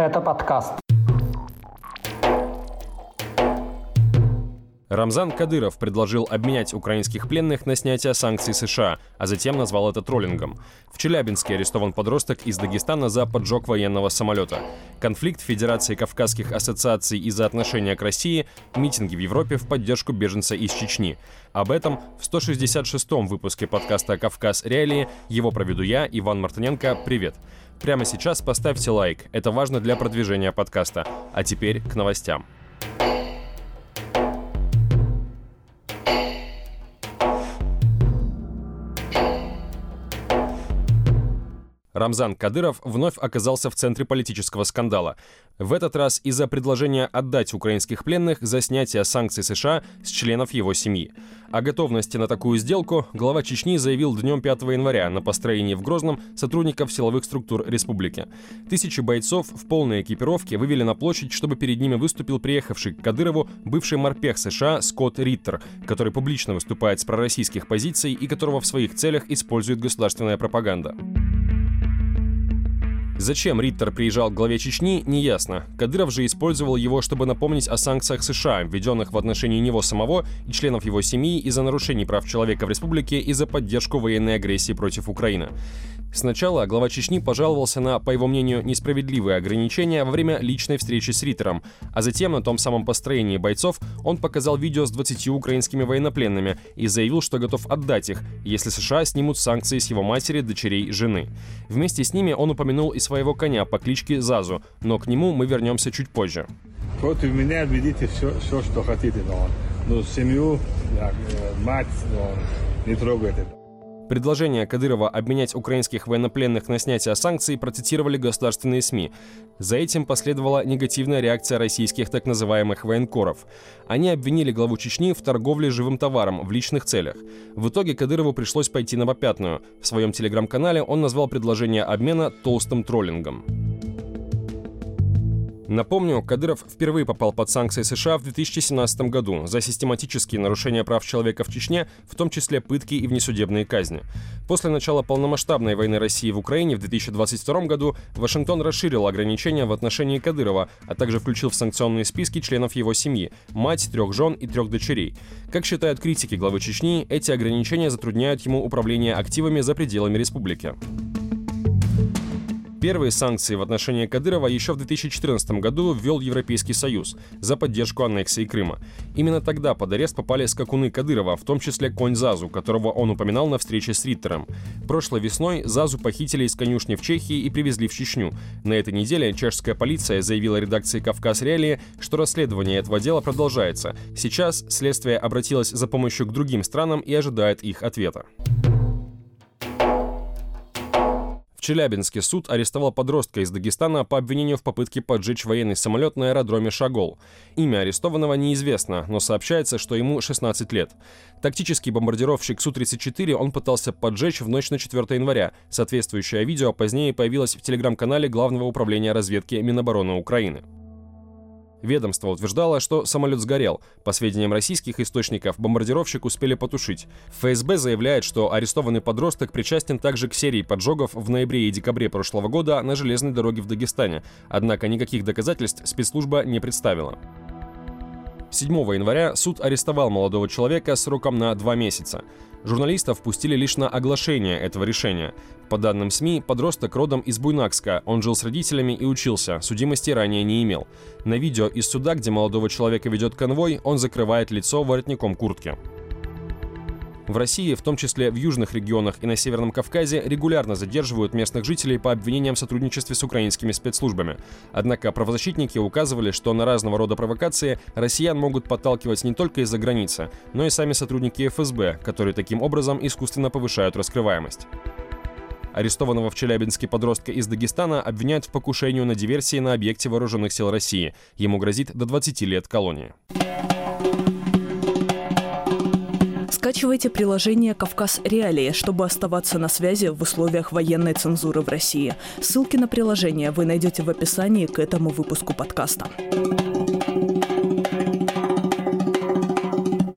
Это подкаст. Рамзан Кадыров предложил обменять украинских пленных на снятие санкций США, а затем назвал это троллингом. В Челябинске арестован подросток из Дагестана за поджог военного самолета. Конфликт Федерации Кавказских ассоциаций из-за отношения к России, митинги в Европе в поддержку беженца из Чечни. Об этом в 166-м выпуске подкаста «Кавказ. Реалии». Его проведу я, Иван Мартыненко. Привет! Прямо сейчас поставьте лайк, это важно для продвижения подкаста. А теперь к новостям. Рамзан Кадыров вновь оказался в центре политического скандала. В этот раз из-за предложения отдать украинских пленных за снятие санкций США с членов его семьи. О готовности на такую сделку глава Чечни заявил днем 5 января на построении в Грозном сотрудников силовых структур республики. Тысячи бойцов в полной экипировке вывели на площадь, чтобы перед ними выступил приехавший к Кадырову бывший морпех США Скотт Риттер, который публично выступает с пророссийских позиций и которого в своих целях использует государственная пропаганда. Зачем Риттер приезжал к главе Чечни, неясно. Кадыров же использовал его, чтобы напомнить о санкциях США, введенных в отношении него самого и членов его семьи из-за нарушений прав человека в республике и за поддержку военной агрессии против Украины. Сначала глава Чечни пожаловался на, по его мнению, несправедливые ограничения во время личной встречи с Риттером, а затем на том самом построении бойцов он показал видео с 20 украинскими военнопленными и заявил, что готов отдать их, если США снимут санкции с его матери, дочерей, жены. Вместе с ними он упомянул и своего коня по кличке Зазу, но к нему мы вернемся чуть позже. Против меня ведите все, все что хотите, но, но семью, э, мать, но не трогайте. Предложение Кадырова обменять украинских военнопленных на снятие санкций процитировали государственные СМИ. За этим последовала негативная реакция российских так называемых военкоров. Они обвинили главу Чечни в торговле живым товаром в личных целях. В итоге Кадырову пришлось пойти на попятную. В своем телеграм-канале он назвал предложение обмена толстым троллингом. Напомню, Кадыров впервые попал под санкции США в 2017 году за систематические нарушения прав человека в Чечне, в том числе пытки и внесудебные казни. После начала полномасштабной войны России в Украине в 2022 году Вашингтон расширил ограничения в отношении Кадырова, а также включил в санкционные списки членов его семьи – мать, трех жен и трех дочерей. Как считают критики главы Чечни, эти ограничения затрудняют ему управление активами за пределами республики. Первые санкции в отношении Кадырова еще в 2014 году ввел Европейский Союз за поддержку аннексии Крыма. Именно тогда под арест попали скакуны Кадырова, в том числе конь Зазу, которого он упоминал на встрече с Риттером. Прошлой весной Зазу похитили из конюшни в Чехии и привезли в Чечню. На этой неделе чешская полиция заявила редакции «Кавказ Реалии», что расследование этого дела продолжается. Сейчас следствие обратилось за помощью к другим странам и ожидает их ответа. В Челябинске суд арестовал подростка из Дагестана по обвинению в попытке поджечь военный самолет на аэродроме Шагол. Имя арестованного неизвестно, но сообщается, что ему 16 лет. Тактический бомбардировщик Су-34 он пытался поджечь в ночь на 4 января. Соответствующее видео позднее появилось в телеграм-канале Главного управления разведки Минобороны Украины. Ведомство утверждало, что самолет сгорел. По сведениям российских источников, бомбардировщик успели потушить. ФСБ заявляет, что арестованный подросток причастен также к серии поджогов в ноябре и декабре прошлого года на железной дороге в Дагестане. Однако никаких доказательств спецслужба не представила. 7 января суд арестовал молодого человека сроком на два месяца. Журналистов пустили лишь на оглашение этого решения. По данным СМИ, подросток родом из Буйнакска. Он жил с родителями и учился, судимости ранее не имел. На видео из суда, где молодого человека ведет конвой, он закрывает лицо воротником куртки. В России, в том числе в южных регионах и на Северном Кавказе, регулярно задерживают местных жителей по обвинениям в сотрудничестве с украинскими спецслужбами. Однако правозащитники указывали, что на разного рода провокации россиян могут подталкивать не только из-за границы, но и сами сотрудники ФСБ, которые таким образом искусственно повышают раскрываемость. Арестованного в Челябинске подростка из Дагестана обвиняют в покушении на диверсии на объекте вооруженных сил России. Ему грозит до 20 лет колонии. Скачивайте приложение «Кавказ Реалии», чтобы оставаться на связи в условиях военной цензуры в России. Ссылки на приложение вы найдете в описании к этому выпуску подкаста.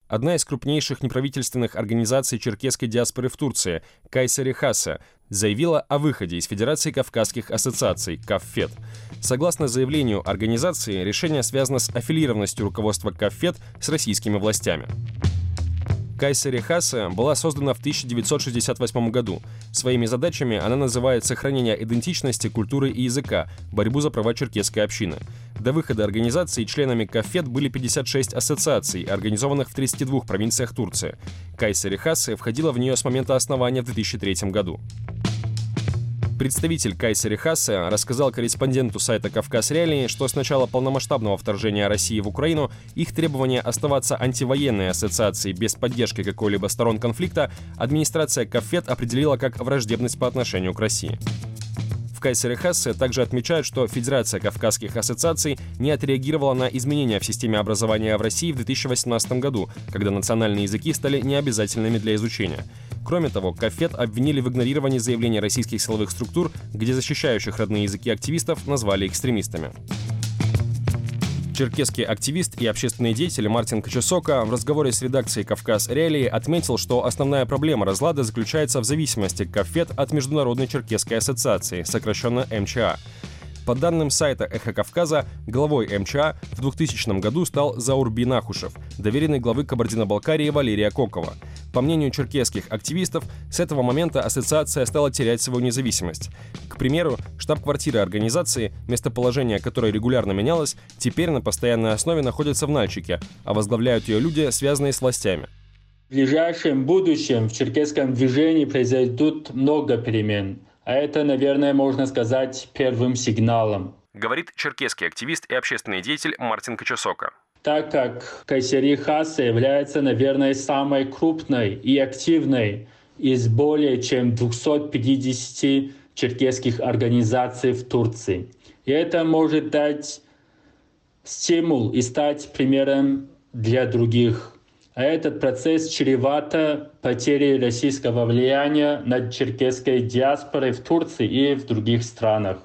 одна из крупнейших неправительственных организаций черкесской диаспоры в Турции, Кайсари Хаса, заявила о выходе из Федерации Кавказских ассоциаций, КАФФЕД. Согласно заявлению организации, решение связано с аффилированностью руководства КАФФЕД с российскими властями. Кайсери Хаса была создана в 1968 году. Своими задачами она называет сохранение идентичности, культуры и языка, борьбу за права черкесской общины. До выхода организации членами КАФЕД были 56 ассоциаций, организованных в 32 провинциях Турции. Кайсери Хасы входила в нее с момента основания в 2003 году. Представитель Кайсери Хассе рассказал корреспонденту сайта «Кавказ Реалии», что с начала полномасштабного вторжения России в Украину их требование оставаться антивоенной ассоциацией без поддержки какой-либо сторон конфликта администрация Кафет определила как враждебность по отношению к России. Кайсер и Хессе также отмечают, что Федерация Кавказских ассоциаций не отреагировала на изменения в системе образования в России в 2018 году, когда национальные языки стали необязательными для изучения. Кроме того, Кафет обвинили в игнорировании заявлений российских силовых структур, где защищающих родные языки активистов назвали экстремистами. Черкесский активист и общественный деятель Мартин Кочесока в разговоре с редакцией «Кавказ Реалии» отметил, что основная проблема разлада заключается в зависимости Кафет от Международной Черкесской ассоциации, сокращенно МЧА. По данным сайта «Эхо Кавказа», главой МЧА в 2000 году стал Заурби Нахушев, доверенный главы Кабардино-Балкарии Валерия Кокова. По мнению черкесских активистов, с этого момента ассоциация стала терять свою независимость. К примеру, штаб-квартира организации, местоположение которой регулярно менялось, теперь на постоянной основе находится в Нальчике, а возглавляют ее люди, связанные с властями. В ближайшем будущем в черкесском движении произойдут много перемен – а это, наверное, можно сказать первым сигналом. Говорит черкесский активист и общественный деятель Мартин Кочесока. Так как Кайсери Хаса является, наверное, самой крупной и активной из более чем 250 черкесских организаций в Турции. И это может дать стимул и стать примером для других а этот процесс чревато потерей российского влияния над черкесской диаспорой в Турции и в других странах.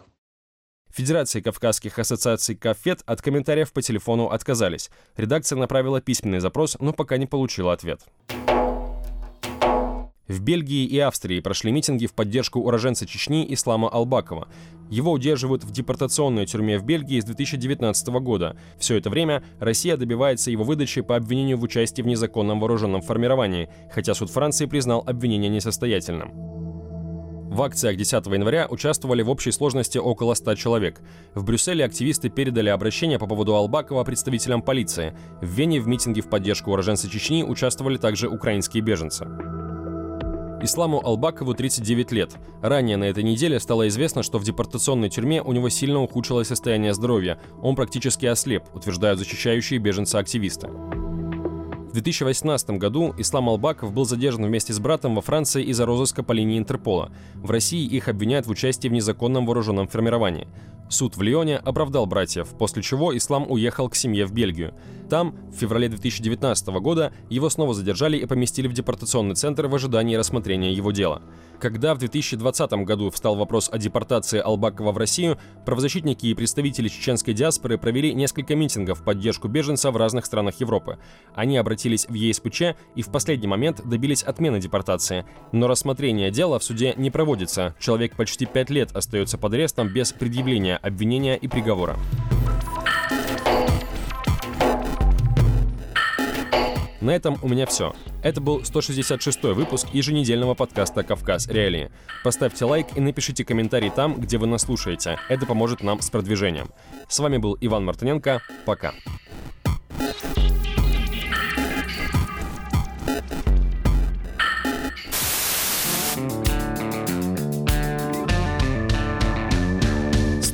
Федерации Кавказских ассоциаций «Кафет» от комментариев по телефону отказались. Редакция направила письменный запрос, но пока не получила ответ. В Бельгии и Австрии прошли митинги в поддержку уроженца Чечни Ислама Албакова. Его удерживают в депортационной тюрьме в Бельгии с 2019 года. Все это время Россия добивается его выдачи по обвинению в участии в незаконном вооруженном формировании, хотя суд Франции признал обвинение несостоятельным. В акциях 10 января участвовали в общей сложности около 100 человек. В Брюсселе активисты передали обращение по поводу Албакова представителям полиции. В Вене в митинге в поддержку уроженца Чечни участвовали также украинские беженцы. Исламу Албакову 39 лет. Ранее на этой неделе стало известно, что в депортационной тюрьме у него сильно ухудшилось состояние здоровья. Он практически ослеп, утверждают защищающие беженца активисты. В 2018 году Ислам Албаков был задержан вместе с братом во Франции из-за розыска по линии Интерпола. В России их обвиняют в участии в незаконном вооруженном формировании. Суд в Лионе оправдал братьев, после чего Ислам уехал к семье в Бельгию. Там, в феврале 2019 года, его снова задержали и поместили в депортационный центр в ожидании рассмотрения его дела. Когда в 2020 году встал вопрос о депортации Албакова в Россию, правозащитники и представители чеченской диаспоры провели несколько митингов в поддержку беженца в разных странах Европы. Они обратились в ЕСПЧ и в последний момент добились отмены депортации. Но рассмотрение дела в суде не проводится. Человек почти пять лет остается под арестом без предъявления обвинения и приговора. На этом у меня все. Это был 166-й выпуск еженедельного подкаста «Кавказ Реалии». Поставьте лайк и напишите комментарий там, где вы нас слушаете. Это поможет нам с продвижением. С вами был Иван Мартыненко. Пока.